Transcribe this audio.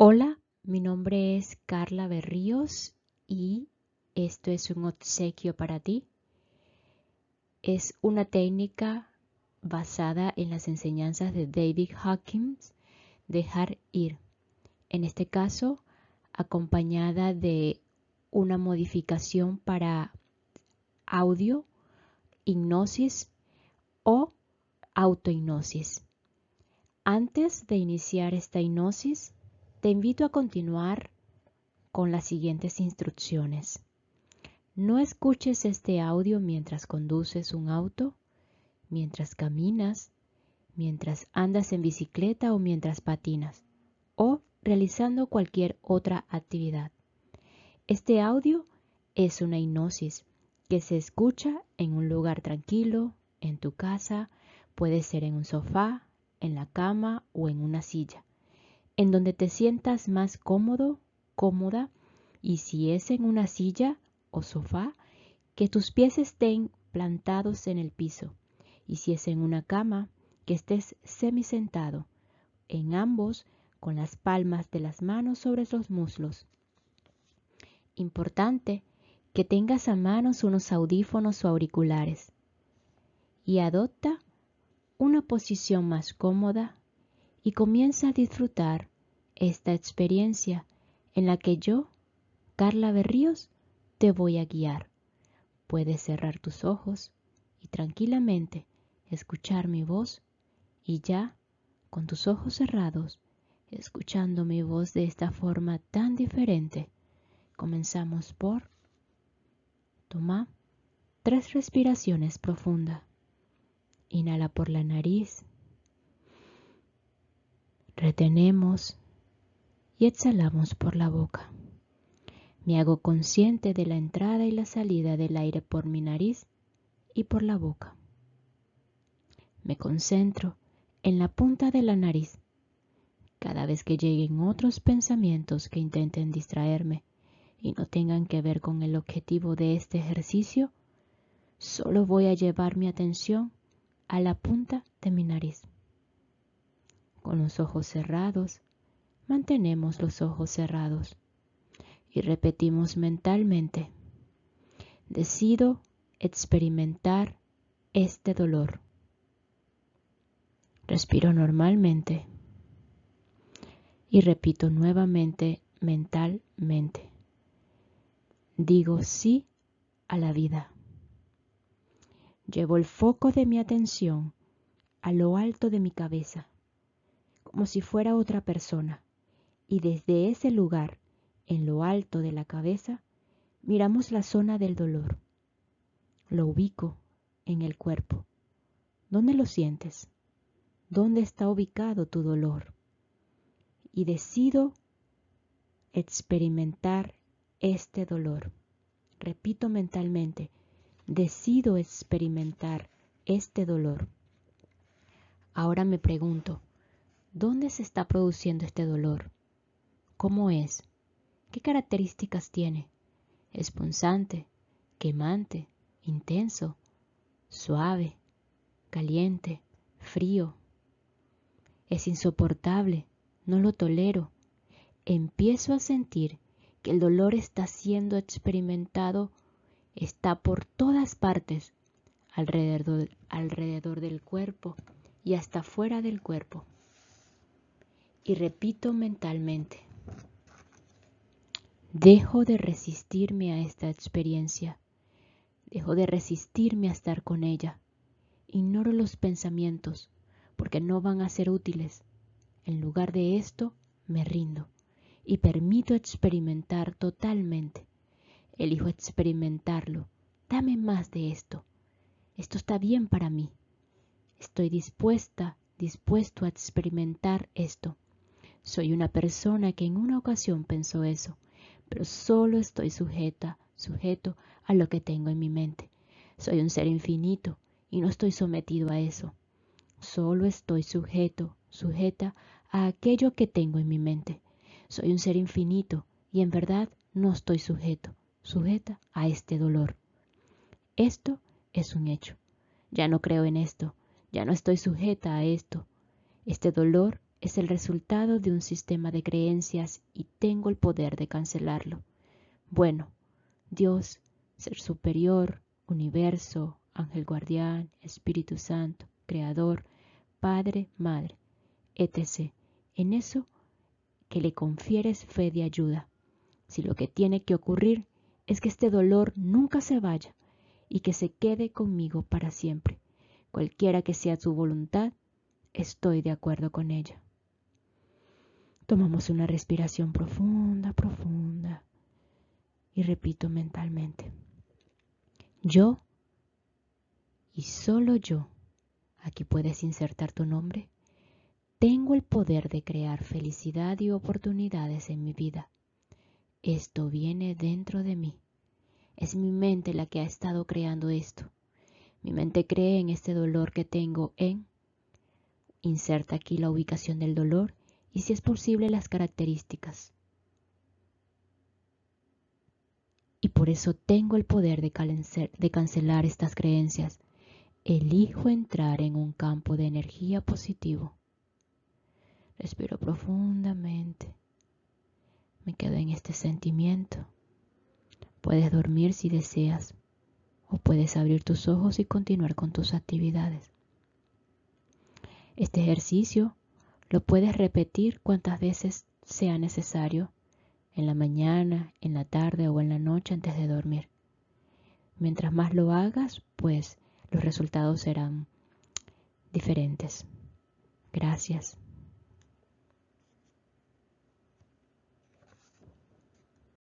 Hola, mi nombre es Carla Berríos y esto es un obsequio para ti. Es una técnica basada en las enseñanzas de David Hawkins, dejar ir. En este caso, acompañada de una modificación para audio, hipnosis o autohipnosis. Antes de iniciar esta hipnosis, te invito a continuar con las siguientes instrucciones. No escuches este audio mientras conduces un auto, mientras caminas, mientras andas en bicicleta o mientras patinas, o realizando cualquier otra actividad. Este audio es una hipnosis que se escucha en un lugar tranquilo, en tu casa, puede ser en un sofá, en la cama o en una silla, en donde te sientas más cómodo, cómoda, y si es en una silla o sofá, que tus pies estén plantados en el piso, y si es en una cama, que estés semisentado, en ambos con las palmas de las manos sobre los muslos. Importante que tengas a manos unos audífonos o auriculares y adopta una posición más cómoda y comienza a disfrutar esta experiencia en la que yo, Carla Berríos, te voy a guiar. Puedes cerrar tus ojos y tranquilamente escuchar mi voz y ya, con tus ojos cerrados, escuchando mi voz de esta forma tan diferente, comenzamos por toma tres respiraciones profundas. Inhala por la nariz. Retenemos y exhalamos por la boca. Me hago consciente de la entrada y la salida del aire por mi nariz y por la boca. Me concentro en la punta de la nariz. Cada vez que lleguen otros pensamientos que intenten distraerme y no tengan que ver con el objetivo de este ejercicio, solo voy a llevar mi atención a la punta de mi nariz. Con los ojos cerrados, mantenemos los ojos cerrados y repetimos mentalmente, decido experimentar este dolor. Respiro normalmente y repito nuevamente mentalmente. Digo sí a la vida. Llevo el foco de mi atención a lo alto de mi cabeza, como si fuera otra persona, y desde ese lugar, en lo alto de la cabeza, miramos la zona del dolor. Lo ubico en el cuerpo. ¿Dónde lo sientes? ¿Dónde está ubicado tu dolor? Y decido experimentar este dolor. Repito mentalmente, decido experimentar este dolor. Ahora me pregunto, ¿dónde se está produciendo este dolor? ¿Cómo es? ¿Qué características tiene? ¿Es punzante, quemante, intenso, suave, caliente, frío? ¿Es insoportable? No lo tolero. Empiezo a sentir que el dolor está siendo experimentado está por todas partes, alrededor, alrededor del cuerpo y hasta fuera del cuerpo. Y repito mentalmente, dejo de resistirme a esta experiencia, dejo de resistirme a estar con ella, ignoro los pensamientos porque no van a ser útiles. En lugar de esto, me rindo y permito experimentar totalmente elijo experimentarlo. Dame más de esto. Esto está bien para mí. Estoy dispuesta, dispuesto a experimentar esto. Soy una persona que en una ocasión pensó eso, pero solo estoy sujeta, sujeto a lo que tengo en mi mente. Soy un ser infinito y no estoy sometido a eso. Solo estoy sujeto, sujeta a aquello que tengo en mi mente. Soy un ser infinito y en verdad no estoy sujeto sujeta a este dolor. Esto es un hecho. Ya no creo en esto, ya no estoy sujeta a esto. Este dolor es el resultado de un sistema de creencias y tengo el poder de cancelarlo. Bueno, Dios, Ser Superior, Universo, Ángel Guardián, Espíritu Santo, Creador, Padre, Madre, etc. En eso que le confieres fe de ayuda. Si lo que tiene que ocurrir es que este dolor nunca se vaya y que se quede conmigo para siempre. Cualquiera que sea su voluntad, estoy de acuerdo con ella. Tomamos una respiración profunda, profunda y repito mentalmente. Yo y solo yo, aquí puedes insertar tu nombre, tengo el poder de crear felicidad y oportunidades en mi vida. Esto viene dentro de mí. Es mi mente la que ha estado creando esto. Mi mente cree en este dolor que tengo en... Inserta aquí la ubicación del dolor y si es posible las características. Y por eso tengo el poder de, de cancelar estas creencias. Elijo entrar en un campo de energía positivo. Respiro profundamente. Me quedo en este sentimiento. Puedes dormir si deseas o puedes abrir tus ojos y continuar con tus actividades. Este ejercicio lo puedes repetir cuantas veces sea necesario, en la mañana, en la tarde o en la noche antes de dormir. Mientras más lo hagas, pues los resultados serán diferentes. Gracias.